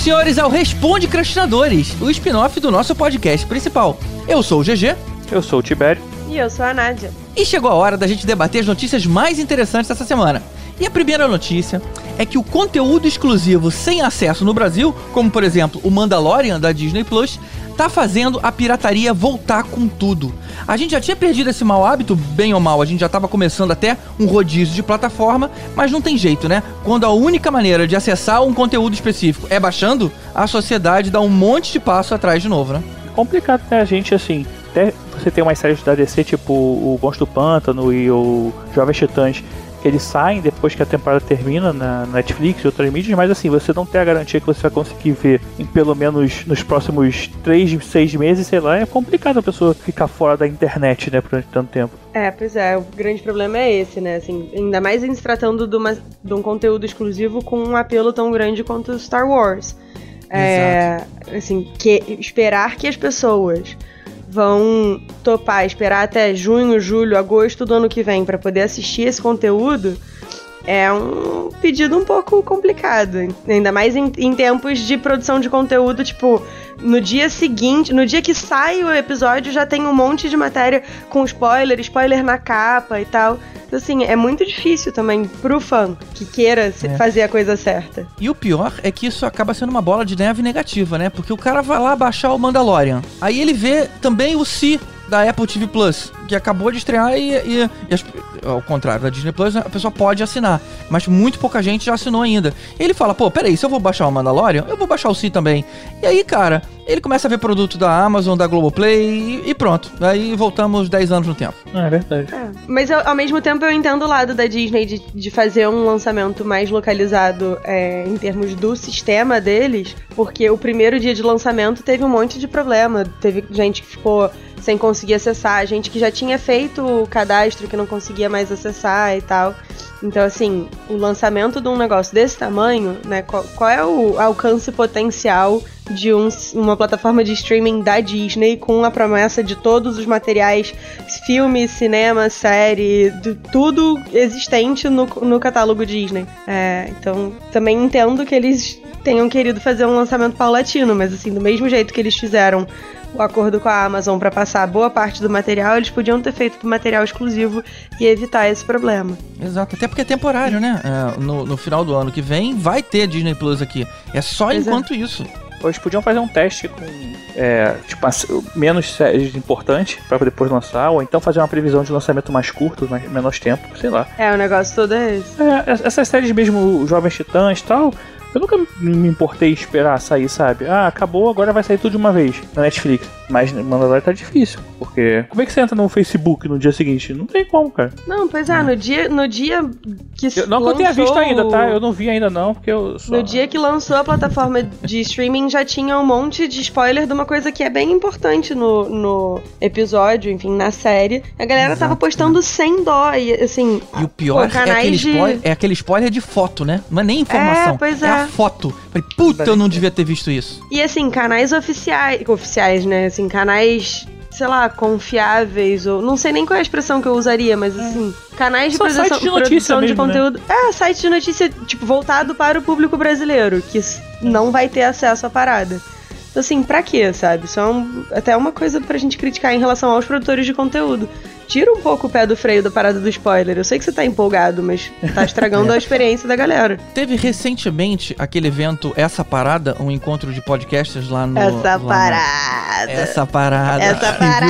E senhores, ao Responde Crastinadores, o spin-off do nosso podcast principal. Eu sou o GG. Eu sou o Tibério. E eu sou a Nádia. E chegou a hora da gente debater as notícias mais interessantes dessa semana. E a primeira notícia é que o conteúdo exclusivo sem acesso no Brasil, como por exemplo o Mandalorian da Disney Plus, tá fazendo a pirataria voltar com tudo. A gente já tinha perdido esse mau hábito, bem ou mal, a gente já tava começando até um rodízio de plataforma, mas não tem jeito, né? Quando a única maneira de acessar um conteúdo específico é baixando, a sociedade dá um monte de passo atrás de novo, né? É complicado, né? A gente, assim, até você tem umas séries da DC, tipo o Monstro do Pântano e o Jovens Titãs, eles saem depois que a temporada termina na Netflix e outras mídias, mas assim, você não tem a garantia que você vai conseguir ver em pelo menos nos próximos 3, 6 meses, sei lá, é complicado a pessoa ficar fora da internet, né, por tanto tempo. É, pois é, o grande problema é esse, né, assim, ainda mais em se tratando de, uma, de um conteúdo exclusivo com um apelo tão grande quanto Star Wars. É, assim, que esperar que as pessoas vão topar esperar até junho, julho, agosto do ano que vem para poder assistir esse conteúdo é um pedido um pouco complicado. Ainda mais em, em, tempos de produção de conteúdo, tipo, no dia seguinte, no dia que sai o episódio, já tem um monte de matéria com spoiler, spoiler na capa e tal. Então, assim, é muito difícil também pro fã que queira é. fazer a coisa certa. E o pior é que isso acaba sendo uma bola de neve negativa, né? Porque o cara vai lá baixar o Mandalorian. Aí ele vê também o Si da Apple TV Plus, que acabou de estrear e, e, e as, ao contrário da Disney Plus, a pessoa pode assinar, mas muito pouca gente já assinou ainda. E ele fala, pô, peraí, se eu vou baixar o Mandalorian, eu vou baixar o Si também. E aí, cara, ele começa a ver produto da Amazon, da Globoplay e, e pronto. Aí voltamos 10 anos no tempo. É verdade. É, mas eu, ao mesmo tempo eu entendo o lado da Disney de, de fazer um lançamento mais localizado é, em termos do sistema deles, porque o primeiro dia de lançamento teve um monte de problema. Teve gente que ficou sem conseguir acessar, gente que já tinha feito o cadastro que não conseguia mais acessar e tal. Então, assim, o lançamento de um negócio desse tamanho, né? Qual, qual é o alcance potencial de um, uma plataforma de streaming da Disney com a promessa de todos os materiais, filme, cinema, série, de, tudo existente no, no catálogo Disney. É, então, também entendo que eles tenham querido fazer um lançamento paulatino, mas assim, do mesmo jeito que eles fizeram o acordo com a Amazon para passar boa parte do material, eles podiam ter feito material exclusivo e evitar esse problema. Exato, até porque é temporário, né? É, no, no, final do ano que vem vai ter Disney Plus aqui. É só Exato. enquanto isso. Eles podiam fazer um teste com é, tipo, menos séries importantes para depois lançar, ou então fazer uma previsão de lançamento mais curto, mais, menos tempo, sei lá. É, o negócio todo é esse. É, essas séries mesmo, Jovens Titãs e tal, eu nunca me importei esperar sair, sabe? Ah, acabou, agora vai sair tudo de uma vez na Netflix. Mas Mandalorian tá difícil, porque como é que você entra no Facebook no dia seguinte? Não tem como, cara. Não, pois é, no dia, no dia que eu, Não lançou... que eu tenha visto ainda, tá? Eu não vi ainda não, porque eu só... No dia que lançou a plataforma de streaming já tinha um monte de spoiler de uma coisa que é bem importante no, no episódio, enfim, na série. A galera Exato. tava postando sem dó, e assim... E o pior pô, é, aquele de... spoiler, é aquele spoiler de foto, né? Não é nem informação. É, pois é. é a foto. Falei, puta, eu não devia ter visto isso. E assim, canais oficiais, oficiais, né? Assim, canais sei lá, confiáveis, ou. Não sei nem qual é a expressão que eu usaria, mas é. assim. Canais de Só produção, de, produção mesmo, de né? conteúdo. Né? É, site de notícia, tipo, voltado para o público brasileiro, que não vai ter acesso à parada. Então, assim, pra quê, sabe? Isso é um, até uma coisa pra gente criticar em relação aos produtores de conteúdo tira um pouco o pé do freio da parada do spoiler. Eu sei que você tá empolgado, mas tá estragando a experiência da galera. Teve recentemente aquele evento Essa Parada, um encontro de podcasters lá no. Essa lá parada. No... Essa parada. Essa parada.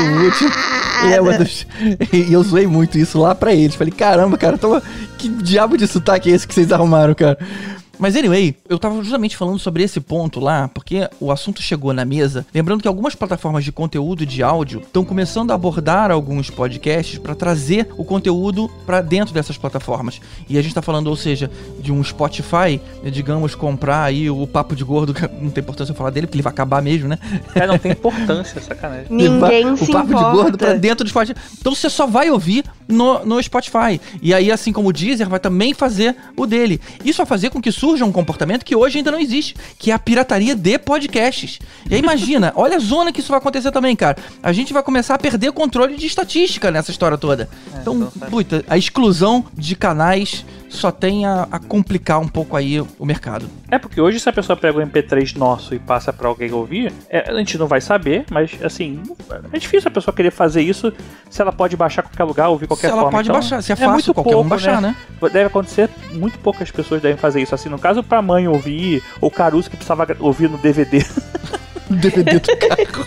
E, é dos... e eu zoei muito isso lá pra eles. Falei, caramba, cara, toma... que diabo de sotaque é esse que vocês arrumaram, cara? Mas anyway, eu tava justamente falando sobre esse ponto lá, porque o assunto chegou na mesa. Lembrando que algumas plataformas de conteúdo de áudio estão começando a abordar alguns podcasts para trazer o conteúdo para dentro dessas plataformas. E a gente tá falando, ou seja, de um Spotify, digamos, comprar aí o Papo de Gordo, não tem importância eu falar dele, porque ele vai acabar mesmo, né? É, não tem importância, sacanagem. Ninguém se O Papo importa. de Gordo pra dentro do Spotify. Então você só vai ouvir no, no Spotify. E aí, assim como o Deezer, vai também fazer o dele. Isso vai fazer com que surja surja um comportamento que hoje ainda não existe, que é a pirataria de podcasts. E aí imagina, olha a zona que isso vai acontecer também, cara. A gente vai começar a perder o controle de estatística nessa história toda. É, então, então, puta, a exclusão de canais só tem a, a complicar um pouco aí o mercado. É porque hoje se a pessoa pega o MP3 nosso e passa pra alguém ouvir, é, a gente não vai saber, mas assim, é difícil a pessoa querer fazer isso se ela pode baixar qualquer lugar, ouvir qualquer se ela forma. pode Então, baixar, se é fácil, qualquer um baixar, né? Deve acontecer, muito poucas pessoas devem fazer isso. Assim, no caso, pra mãe ouvir, ou Caruso que precisava ouvir no DVD DVD do carro.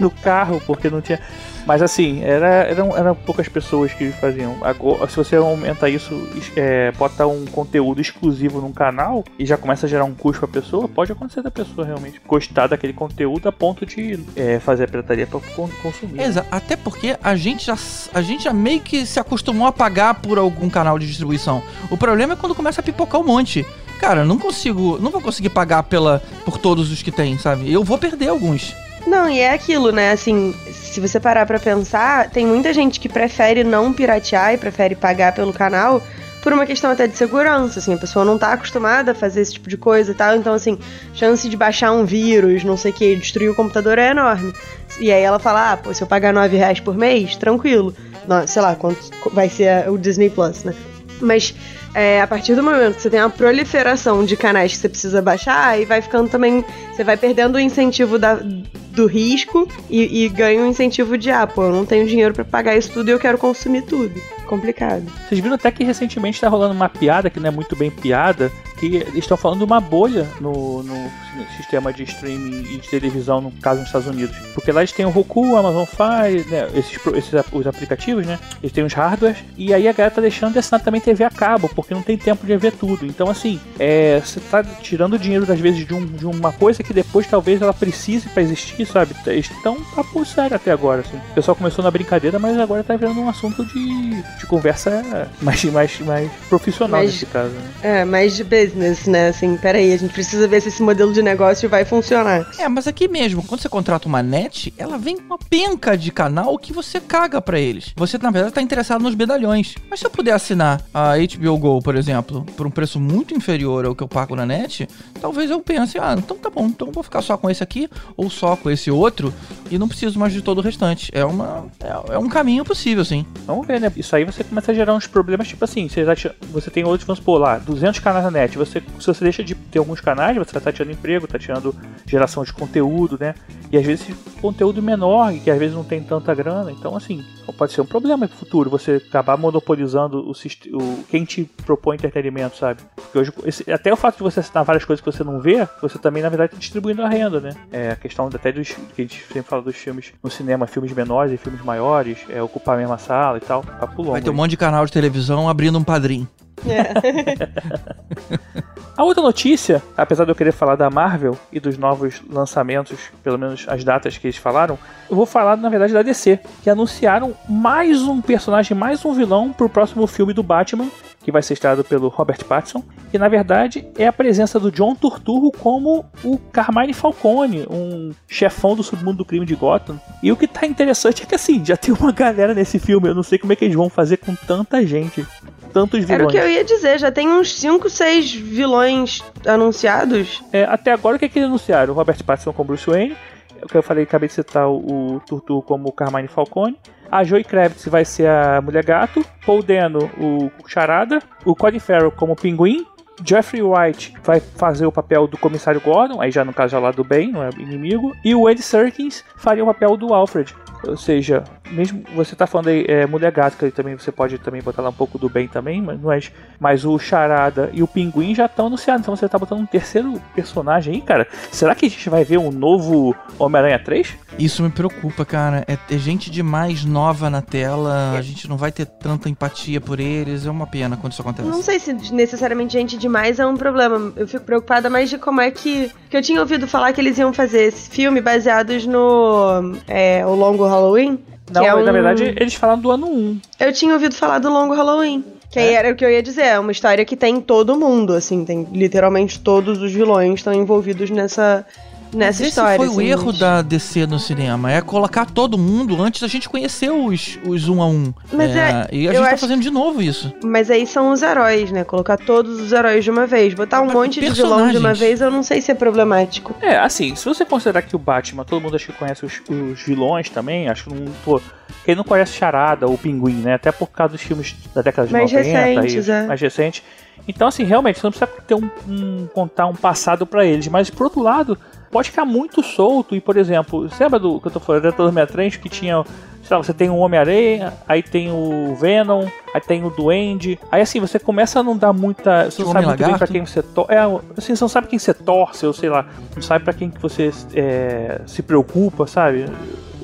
no carro, porque não tinha. Mas assim, era, eram, eram poucas pessoas que faziam. Agora, se você aumenta isso, é, bota um conteúdo exclusivo num canal e já começa a gerar um custo pra pessoa, pode acontecer da pessoa realmente gostar daquele conteúdo a ponto de é, fazer a pirataria pra con- consumir. Exato, até porque a gente, já, a gente já meio que se acostumou a pagar por algum canal de distribuição. O problema é quando começa a pipocar um monte. Cara, não consigo, não vou conseguir pagar pela, por todos os que tem, sabe? Eu vou perder alguns. Não, e é aquilo, né? Assim, se você parar pra pensar, tem muita gente que prefere não piratear e prefere pagar pelo canal por uma questão até de segurança, assim, a pessoa não tá acostumada a fazer esse tipo de coisa e tal, então assim, chance de baixar um vírus, não sei o que, destruir o computador é enorme. E aí ela fala, ah, pô, se eu pagar 9 reais por mês, tranquilo. Não, sei lá, quanto vai ser o Disney Plus, né? Mas é, a partir do momento que você tem uma proliferação de canais que você precisa baixar, aí vai ficando também. Você vai perdendo o incentivo da, do risco e, e ganha o incentivo de, ah, pô, eu não tenho dinheiro pra pagar isso tudo e eu quero consumir tudo. Complicado. Vocês viram até que recentemente tá rolando uma piada que não é muito bem piada, que eles estão falando de uma bolha no, no sistema de streaming e de televisão, no caso nos Estados Unidos. Porque lá eles têm o Roku, o Amazon Fire, né, esses, esses os aplicativos, né? Eles têm os hardwares, e aí a galera tá deixando de assinar também TV a cabo, porque não tem tempo de ver tudo. Então, assim, é, você tá tirando dinheiro, às vezes, de, um- de uma coisa que depois talvez ela precise pra existir, sabe? Estão um papo sério até agora, assim. O pessoal começou na brincadeira, mas agora tá virando um assunto de, de conversa mais, mais, mais profissional Mas- nesse caso. Né? É, mais de business, né? Assim, peraí, a gente precisa ver se esse modelo de negócio vai funcionar. É, mas aqui mesmo, quando você contrata uma net, ela vem com uma penca de canal que você caga pra eles. Você, na verdade, tá interessado nos medalhões. Mas se eu puder assinar a HBO Go, por exemplo, por um preço muito inferior ao que eu pago na net, talvez eu pense, ah, então tá bom, então eu vou ficar só com esse aqui, ou só com esse outro, e não preciso mais de todo o restante. É uma. É, é um caminho possível, sim. Vamos ver, né? Isso aí você começa a gerar uns problemas, tipo assim, você, tira- você tem outros, vamos supor lá, 200 canais na net. Você, se você deixa de ter alguns canais, você tá tirando emprego, tá tirando geração de conteúdo, né? E às vezes conteúdo menor, que às vezes não tem tanta grana. Então, assim, pode ser um problema pro futuro você acabar monopolizando o, o quem te propõe entretenimento, sabe? Porque hoje, esse- até o fato de você assinar várias coisas que você não vê, você também, na verdade, tá distribuindo a renda, né? É a questão até dos que a gente sempre fala dos filmes no cinema, filmes menores e filmes maiores, é ocupar a mesma sala e tal. Papo longo. Vai ter um monte de canal de televisão abrindo um padrinho. A outra notícia, apesar de eu querer falar da Marvel e dos novos lançamentos, pelo menos as datas que eles falaram, eu vou falar, na verdade, da DC, que anunciaram mais um personagem, mais um vilão pro próximo filme do Batman, que vai ser estrelado pelo Robert Pattinson, que na verdade é a presença do John Turturro como o Carmine Falcone, um chefão do submundo do crime de Gotham. E o que tá interessante é que assim, já tem uma galera nesse filme, eu não sei como é que eles vão fazer com tanta gente, tantos vilões. Era o que eu ia dizer, já tem uns 5, 6 vilões anunciados. É, até agora, o que, é que eles anunciaram? O Robert Pattinson como Bruce Wayne, o que eu falei, acabei de citar o, o Turtu como Carmine Falcone. A Joy Kravitz vai ser a Mulher Gato. Paul Dano, o Charada. O Colin Farrell como Pinguim. Jeffrey White vai fazer o papel do comissário Gordon, aí já no caso já lá do bem, não é inimigo. E o Andy Serkins faria o papel do Alfred. Ou seja, mesmo você tá falando aí é, Mulher Gato, que aí também você pode também botar lá um pouco do bem também, mas não é. Mas o Charada e o Pinguim já estão anunciados, então você tá botando um terceiro personagem aí, cara. Será que a gente vai ver um novo Homem-Aranha 3? Isso me preocupa, cara. É, é gente demais nova na tela, a gente não vai ter tanta empatia por eles. É uma pena quando isso acontece. Não sei se necessariamente gente demais é um problema. Eu fico preocupada mais de como é que. Que eu tinha ouvido falar que eles iam fazer esse filme baseados no. É, o Longo Halloween. Não, é na um- verdade eles falaram do ano 1. Eu tinha ouvido falar do Longo Halloween. Que aí É? era o que eu ia dizer, é uma história que tem todo mundo, assim, tem literalmente todos os vilões estão envolvidos nessa, nessa Esse história. foi o assim, erro mas- da DC no cinema, é colocar todo mundo antes da gente conhecer os, os um a um. Mas é- e a gente tá fazendo de novo isso. Mas aí são os heróis, né? Colocar todos os heróis de uma vez. Botar um Mas monte de vilão de uma vez, eu não sei se é problemático. É, assim, se você considerar que o Batman, todo mundo acho que conhece os, os vilões também, acho que não. Pô, quem não conhece Charada ou Pinguim, né? Até por causa dos filmes da década de Mais 90 recentes, e é. mais recentes. Então, assim, realmente, você não precisa ter um, um- contar um passado pra eles. Mas, por outro lado, pode ficar muito solto. E, por exemplo, você lembra do que eu tô falando da Turma Trend que tinha. Sei lá, você tem o Homem-Aranha, aí tem o Venom, aí tem o Duende. Aí assim, você começa a não dar muita. Você não sabe muito bem pra quem você torce. É, assim, você não sabe quem você torce, ou sei lá, não sabe pra quem que você é, se preocupa, sabe?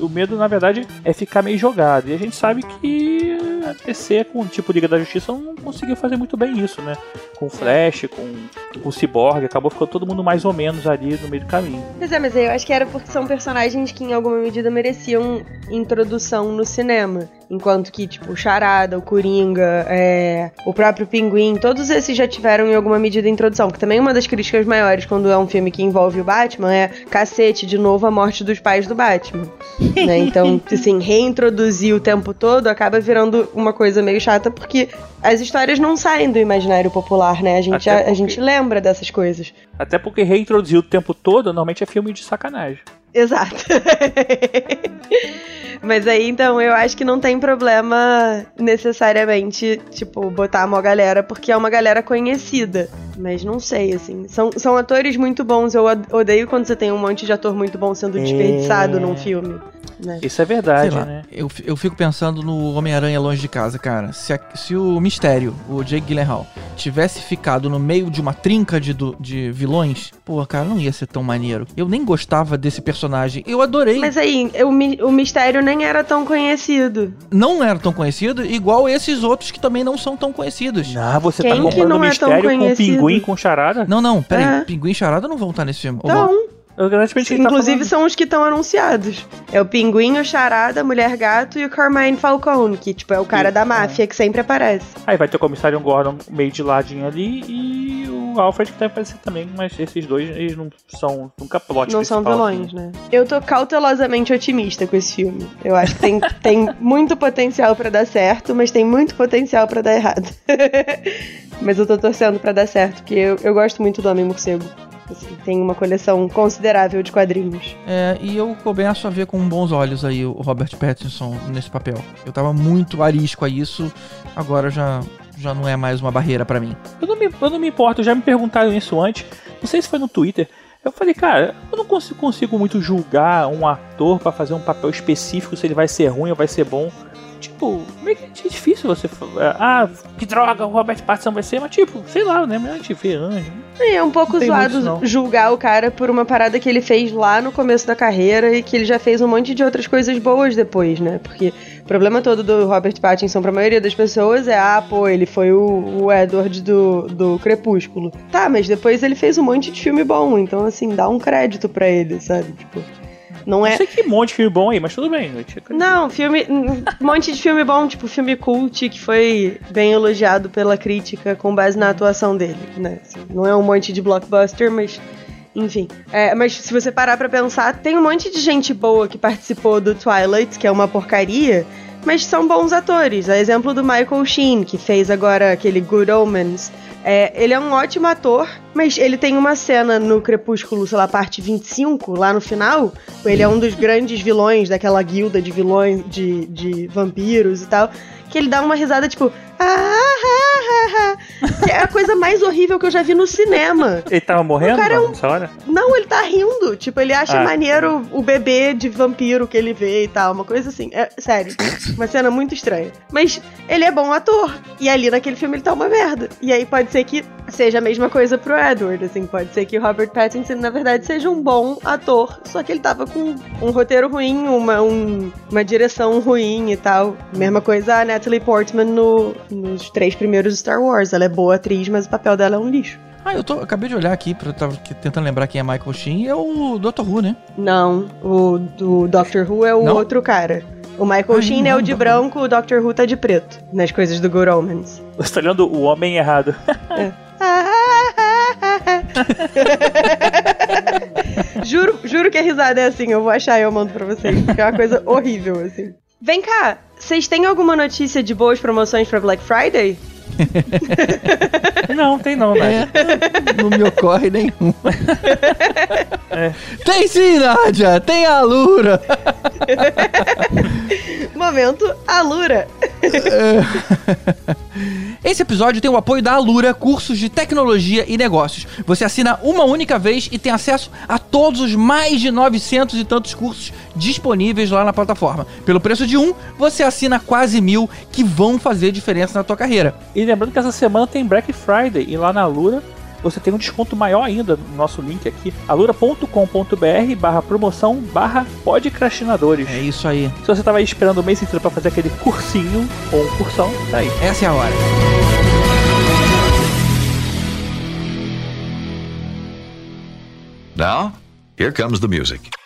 O medo, na verdade, é ficar meio jogado. E a gente sabe que a DC, com o tipo Liga da Justiça, não conseguiu fazer muito bem isso, né? Com o Flash, com, com o Cyborg, acabou ficando todo mundo mais ou menos ali no meio do caminho. Pois é, mas eu acho que era porque são personagens que em alguma medida mereciam introdução no cinema. Enquanto que, tipo, o Charada, o Coringa, é, o próprio Pinguim, todos esses já tiveram em alguma medida introdução. Que também uma das críticas maiores quando é um filme que envolve o Batman é cacete, de novo a morte dos pais do Batman. né? Então, assim, reintroduzir o tempo todo acaba virando uma coisa meio chata porque as histórias não saem do imaginário popular, né? A gente, a, a porque- gente lembra dessas coisas. Até porque reintroduzir o tempo todo, normalmente é filme de sacanagem. Exato. Mas aí, então, eu acho que não tem problema necessariamente, tipo, botar uma galera, porque é uma galera conhecida. Mas não sei, assim. São, são atores muito bons. Eu od- odeio quando você tem um monte de ator muito bom sendo desperdiçado É. num filme. Né? Isso é Sei verdade, lá, né? eu, eu fico pensando no Homem-Aranha Longe de Casa, cara. Se, a- se o Mistério, o Jake Gyllenhaal, tivesse ficado no meio de uma trinca de, de vilões, pô, cara, não ia ser tão maneiro. Eu nem gostava desse personagem. Eu adorei. Mas aí, o, mi- o mistério nem era tão conhecido. Não era tão conhecido, igual esses outros que também não são tão conhecidos. Ah, você Quem tá que comparando não o é tão mistério com o pinguim com charada? Não, não, peraí. É. Pinguim e Charada não vão estar nesse filme. Ou vão? Então, Eu tá inclusive falando. são os que estão anunciados. É o Pinguim, o Charada, a Mulher Gato e o Carmine Falcone, que, tipo, é o cara Isso, da é. máfia que sempre aparece. Aí vai ter o comissário Gordon meio de ladinho ali e o Alfred que deve aparecer também, mas esses dois eles não são nunca plot não são vilões, assim. né? Eu tô cautelosamente otimista com esse filme. Eu acho que tem, tem muito potencial pra dar certo, mas tem muito potencial pra dar errado. mas eu tô torcendo pra dar certo, porque eu, eu gosto muito do Homem Morcego. Assim, tem uma coleção considerável de quadrinhos. É, e eu começo a ver com bons olhos aí o Robert Pattinson nesse papel. Eu tava muito arisco a isso, agora já, já não é mais uma barreira pra mim. Eu não, me, eu não me importo, já me perguntaram isso antes, não sei se foi no Twitter. Eu falei, cara, eu não consigo, consigo muito julgar um ator pra fazer um papel específico se ele vai ser ruim ou vai ser bom. Tipo, meio que é difícil você. fa- Ah, que droga, o Robert Pattinson vai ser, mas tipo, sei lá, né? A gente vê anjo. É um pouco Não zoado muito, julgar o cara por uma parada que ele fez lá no começo da carreira e que ele já fez um monte de outras coisas boas depois, né? Porque o problema todo do Robert Pattinson pra maioria das pessoas é, ah, pô, ele foi o, o Edward do, do Crepúsculo. Tá, mas depois ele fez um monte de filme bom, então assim, dá um crédito pra ele, sabe? Tipo, não é. sei que monte de filme bom aí, mas tudo bem. Não, filme. Um monte de filme bom, tipo filme cult, que foi bem elogiado pela crítica com base na atuação dele, né? Assim, não é um monte de blockbuster, mas. Enfim. É, mas se você parar pra pensar, tem um monte de gente boa que participou do Twilight, que é uma porcaria, mas são bons atores. A exemplo do Michael Sheen, que fez agora aquele Good Omens. É, ele é um ótimo ator, mas ele tem uma cena no Crepúsculo, sei lá, parte 25, lá no final. Ele é um dos grandes vilões daquela guilda de vilões, de, de vampiros e tal. Que ele dá uma risada tipo. "Ah, ah, ah, ah", que é a coisa mais horrível que eu já vi no cinema. Ele tava morrendo O cara é um- hora? Não, ele tá rindo. Tipo, ele acha Ah. maneiro o bebê de vampiro que ele vê e tal. Uma coisa assim. É, sério. Uma cena muito estranha. Mas ele é bom ator. E ali naquele filme ele tá uma merda. E aí pode ser que seja a mesma coisa pro Edward. Assim, pode ser que o Robert Pattinson, na verdade, seja um bom ator. Só que ele tava com um roteiro ruim, uma, um- uma direção ruim e tal. Mesma coisa a Natalie Portman no- nos três primeiros Star Wars. Ela é boa atriz, mas o papel dela é um lixo. Ah, eu tô, acabei de olhar aqui, pra, eu tava tentando lembrar quem é Michael Sheen, é o Dr. Who, né? Não, o do Doctor Who é o Não? outro cara. O Michael Ai, Sheen é o de branco, o Doctor Who tá de preto, nas coisas do Good Omens. Você tá olhando o homem errado. Juro, que a risada é assim, eu vou achar e eu mando pra vocês, porque é uma coisa horrível, assim. Vem cá, vocês têm alguma notícia de boas promoções pra Black Friday? Não, tem não, né? É, não me ocorre nenhum. É. Tem sim, Nádia! Tem a Lura! Momento Alura. Esse episódio tem o apoio da Alura Cursos de Tecnologia e Negócios. Você assina uma única vez e tem acesso a todos os mais de 900 e tantos cursos disponíveis lá na plataforma. Pelo preço de um, você assina quase mil que vão fazer diferença na tua carreira. E lembrando que essa semana tem Black Friday e lá na Alura você tem um desconto maior ainda no nosso link aqui, alura.com.br barra promoção barra podcrastinadores. É isso aí. Se você tava aí esperando o mês inteiro pra fazer aquele cursinho ou um cursão, tá aí. Essa é a hora. Now, here comes the music.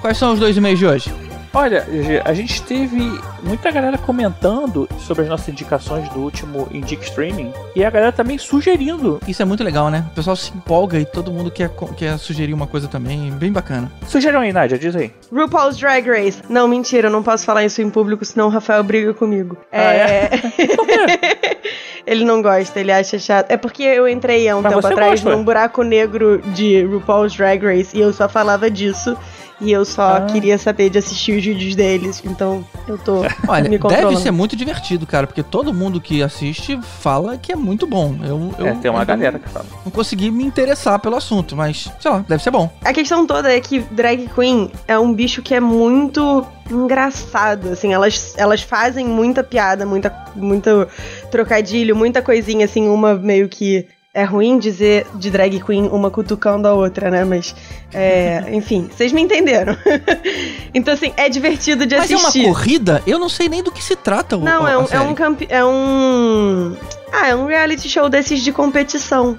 Quais são os dois e-mails de hoje? Olha, a gente teve muita galera comentando sobre as nossas indicações do último Indic Streaming e a galera também sugerindo. Isso é muito legal, né? O pessoal se empolga e todo mundo quer, quer sugerir uma coisa também, bem bacana. Sugeram aí, Nádia, diz aí. RuPaul's Drag Race. Não, mentira, eu não posso falar isso em público, senão o Rafael briga comigo. Ah, é? ele não gosta, ele acha chato. É porque eu entrei há um Mas tempo atrás gosta, num buraco negro de RuPaul's Drag Race e eu só falava disso. E eu só Ah. queria saber de assistir os vídeos deles, então eu tô Olha, me deve ser muito divertido, cara, porque todo mundo que assiste fala que é muito bom. Eu, eu é, tem uma eu galera que fala. Não consegui me interessar pelo assunto, mas, sei lá, deve ser bom. A questão toda é que drag queen é um bicho que é muito engraçado, assim, elas, elas fazem muita piada, muita, muito trocadilho, muita coisinha, assim, uma meio que é ruim dizer de drag queen uma cutucando a outra, né? Mas, é, enfim, vocês me entenderam. então, assim, é divertido de Mas é assistir. uma corrida? Eu não sei nem do que se trata o Não, a- é um, é um é um. Ah, é um reality show desses de competição.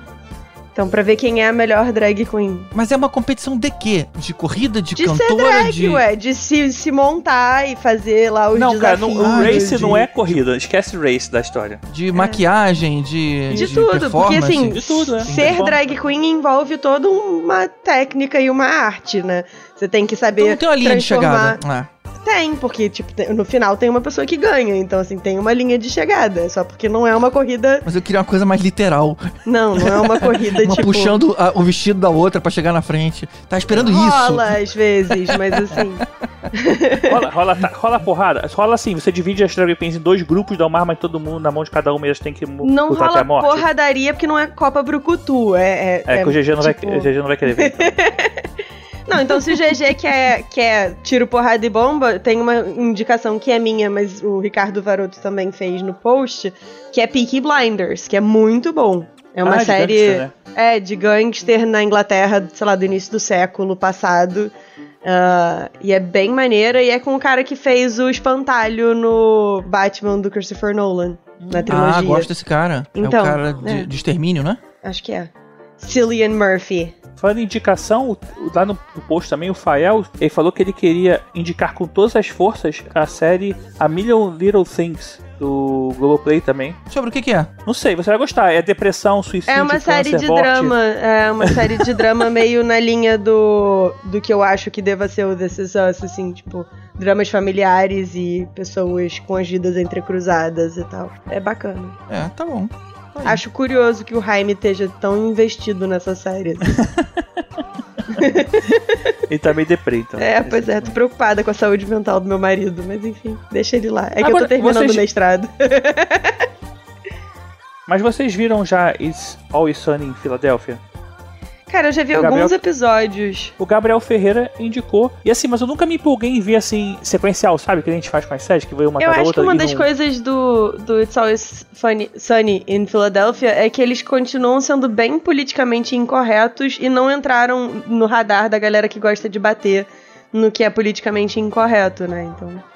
Então, pra ver quem é a melhor drag queen. Mas é uma competição de quê? De corrida, de, De ser cantora, drag, de... ué, de se, se montar e fazer lá os Não, cara, não, desafios. o race de- não é corrida. Esquece race da história. de maquiagem, de, De tudo, porque assim, De tudo, é. ser drag queen envolve toda uma técnica e uma arte, né? Você tem que saber Então não tem uma linha de transformar... chegada. Ah, Tem, porque, tipo, tem- no final tem uma pessoa que ganha. Então, assim, tem uma linha de chegada. Só porque não é uma corrida... mas eu queria uma coisa mais literal. Não, não é uma corrida, Uma tipo... puxando a- o vestido da outra pra chegar na frente. Tá esperando Rola às vezes, mas assim... Rola, rola, tá- rola porrada. Rola assim, você divide as drag queens em dois grupos, dá uma arma em todo mundo, na mão de cada uma e elas têm que Não lutar até a rola morte. porradaria porque não é Copa Brucutu. É, é, É, que o GG não, vai, tipo- o GG não vai querer ver. Não, então se o GG quer, quer tiro, porrada e bomba, tem uma indicação que é minha, mas o Ricardo Varoto também fez no post, que é Peaky Blinders, que é muito bom. É uma Ah, de série gangster, né? é, de gangster na Inglaterra, sei lá, do início do século passado. Ah, e é bem maneira, e é com o cara que fez o espantalho no Batman do Christopher Nolan, na trilogia. Ah, gosto desse cara. é Então, o cara de, é. de extermínio, né? Acho que é. Cillian Murphy. Falando em indicação, lá no, no post também, o Fael, ele falou que ele queria indicar com todas as forças a série A Million Little Things, do Globoplay também. Sobre o que que é? Não sei, você vai gostar. É depressão, suicídio, É uma série câncer, de morte. drama. É uma série de drama meio na linha do, do que eu acho que deva ser o This Is Us, assim, tipo, dramas familiares e pessoas com as vidas entrecruzadas e tal. É bacana. É, tá bom. Tá aí. Acho curioso que o Jaime esteja tão investido nessa série. Ele tá meio deprê, então. É, pois é, tô preocupada com a saúde mental do meu marido, mas enfim, deixa ele lá. É que eu Agora, tô terminando vocês- o mestrado. Mas vocês viram já It's Always Sunny em Filadélfia? Cara, eu já vi alguns episódios. O Gabriel Ferreira indicou. E assim, mas eu nunca me empolguei em ver assim, sequencial, sabe? Que a gente faz com as séries, que veio uma Eu acho que outra. uma e das coisas do, do It's Always Funny, Sunny in Philadelphia é que eles continuam sendo bem politicamente incorretos e não entraram no radar da galera que gosta de bater no que é politicamente incorreto, né? Então.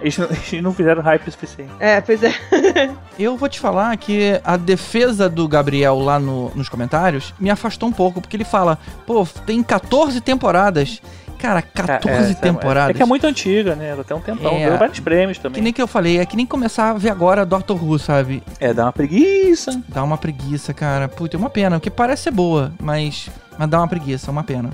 Eles não, eles não fizeram hype o suficiente. É, pois é. Eu vou te falar que a defesa do Gabriel lá no- nos comentários me afastou um pouco, porque ele fala, pô, tem 14 temporadas. Cara, 14 É, é, temporadas. É que é muito antiga, né? Ela tem um tempão. É. Ganhou vários prêmios Que também. nem que eu falei, é que nem começar a ver agora Doctor Who, sabe? É, dá uma preguiça. Dá uma preguiça, cara. Puta, é uma pena, porque parece ser boa, mas, mas dá uma preguiça, é uma pena.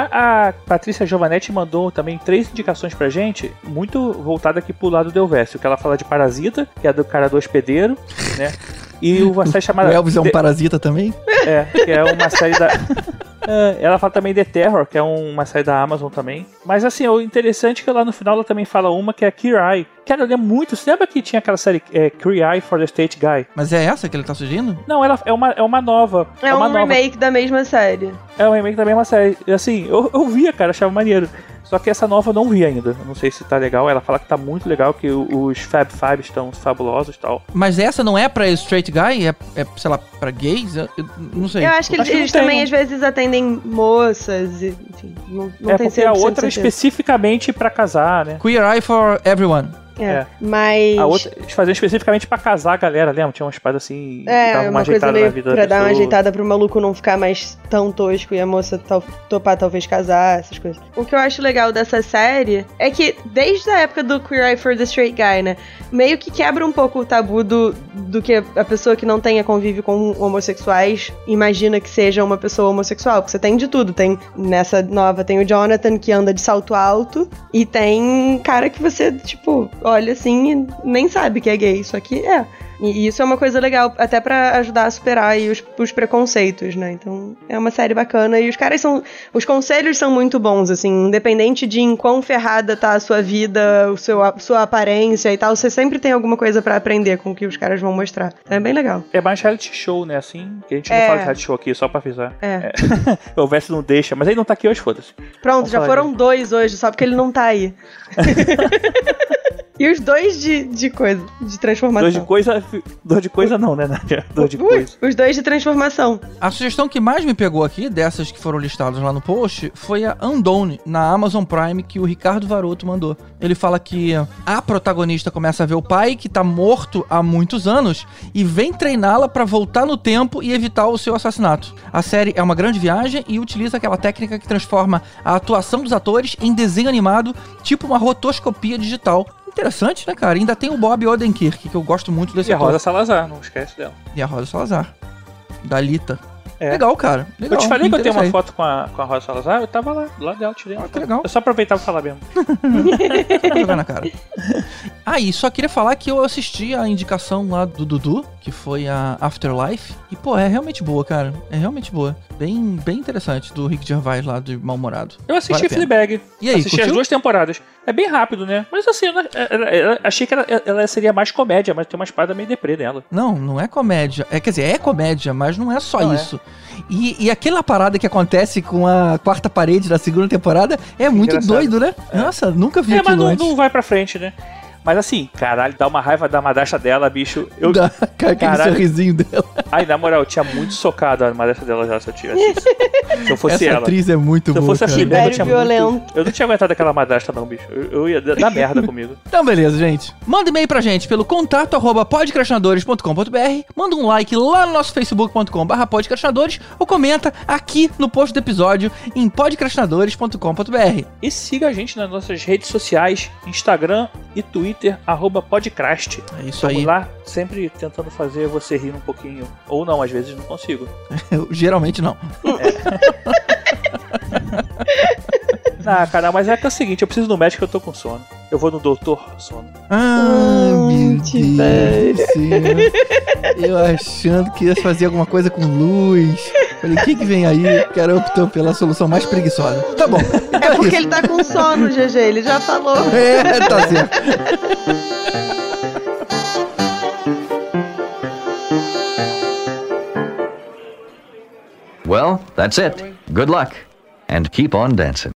A, a Patrícia Giovanetti mandou também três indicações pra gente, muito voltada aqui pro lado do Elvésio, que ela fala de Parasita, que é do cara do hospedeiro, né? E o- uma série chamada... o Elvis é um The- parasita também? É, que é uma série da. É, ela fala também The Terror, que é um- uma série da Amazon também. Mas assim, o interessante é que lá no final ela também fala uma que é Eye. Cara, eu lembro muito. Você lembra que tinha aquela série é, Eye for the State Guy? Mas é essa que ele tá sugerindo? Não, ela é uma, é uma nova. É uma um nova. remake da mesma série. É um remake da mesma série. Assim, eu, eu via, cara, achava maneiro. Só que essa nova eu não vi ainda. Não sei se tá legal. Ela fala que tá muito legal, que os Fab Five estão fabulosos e tal. Mas essa não é pra straight guy? É, é sei lá, pra gays? Eu, eu não sei. Eu acho que eles, Acho que eles tem, também às vezes atendem moças, e, enfim, não, não é tem porque a 100% outra é especificamente pra casar, né? Queer Eye for Everyone. É, é. mas... A outra, eles faziam especificamente pra casar a galera, lembra? Tinha umas paradas assim, É, dava uma coisa meio pra da dar uma ajeitada pro maluco não ficar mais tão tosco e a moça tal- topar talvez casar, essas coisas. O que eu acho legal dessa série é que desde a época do Queer Eye for the Straight Guy, né, meio que quebra um pouco o tabu do, do que a pessoa que não tenha convívio com homossexuais imagina que seja uma pessoa homossexual, porque você tem de tudo, tem nessa nova tem o Jonathan que anda de salto alto e tem cara que você, tipo, olha assim e nem sabe que é gay, só que é. E isso é uma coisa legal, até pra ajudar a superar aí os, os preconceitos, né? Então é uma série bacana e os caras são. Os conselhos são muito bons, assim, independente de em quão ferrada tá a sua vida, o seu, a sua aparência e tal, você sempre tem alguma coisa pra aprender com o que os caras vão mostrar. Então é bem legal. É mais reality show, né? Assim, que a gente não É. fala de reality show aqui, só pra avisar. É. o Verso não deixa, mas ele não tá aqui hoje, foda-se. Pronto, Vamos já foram dois hoje, só porque ele não tá aí. e os dois de, de coisa, de transformação. Dor de coisa. Dor de coisa não, né, Nádia? Dor de Ui, coisa. os dois de transformação. A sugestão que mais me pegou aqui, dessas que foram listadas lá no post, foi a Undone, na Amazon Prime, que o Ricardo Varoto mandou. Ele fala que a protagonista começa a ver o pai, que tá morto há muitos anos, e vem treiná-la pra voltar no tempo e evitar o seu assassinato. A série é uma grande viagem e utiliza aquela técnica que transforma a atuação dos atores em desenho animado, tipo uma rotoscopia digital. Interessante, né, cara? Ainda tem o Bob Odenkirk, que eu gosto muito desse E a ator. Rosa Salazar, não esquece dela. E a Rosa Salazar. Da Lita. É. Legal, cara. Legal. eu te falei que eu tenho uma foto com a, com a Rosa Salazar, eu tava lá, lá dela, tirei. uma Ah, que legal. Eu só aproveitava pra falar mesmo. Tá na cara. Ah, e só queria falar que eu assisti a indicação lá do Dudu, que foi a Afterlife. E, pô, é realmente boa, cara. É realmente boa. Bem, bem interessante, do Rick Gervais lá, do Mal-Humorado. Eu assisti Vale a. Fleabag. E aí, assisti as curtiu? duas temporadas. É bem rápido, né? Mas assim, eu, não- eu- eu achei que ela, ela seria mais comédia, mas tem uma espada meio deprê nela. Não, não é comédia. É, quer dizer, é comédia, mas não é só Não é. isso. E, e aquela parada que acontece com a quarta parede da segunda temporada é muito Engraçado. doido, né? Nossa, nunca vi É, mas aquilo não, antes. não vai pra frente, né? Mas assim, caralho, dá uma raiva da madrasta dela, bicho. Eu, Dá aquele Caralho. sorrisinho dela. Ai, na moral, eu tinha muito socado a madrasta dela já se eu tivesse. isso. Se eu fosse Essa ela. atriz é muito Se eu boa. fosse a cara. Fleabag, eu tinha violento. muito... Eu não tinha aguentado aquela madrasta não, bicho. Eu, eu ia dar merda comigo. Então, beleza, gente. Manda e-mail pra gente pelo contato arroba podcrastinadores.com.br, manda um like lá no nosso facebook.com.br podcrastinadores ou comenta aqui no post do episódio em podcrastinadores.com.br. E siga a gente nas nossas redes sociais, Instagram e Twitter, arroba podcast. É isso Estamos aí. lá sempre tentando fazer você rir um pouquinho. Ou não, às vezes não consigo. Eu, geralmente não. Ah, cara, mas é que é o seguinte, eu preciso do médico, eu tô com sono. Eu vou no doutor sono. Ah, Hum, meu. Deus. Eu achando que ia fazer alguma coisa com luz. Falei, o que que vem aí? O cara optou pela solução mais preguiçosa. Tá bom. Então É porque isso. ele tá com sono, GG, ele já falou. É, tá certo. Well, that's it. Good luck. And keep on dancing.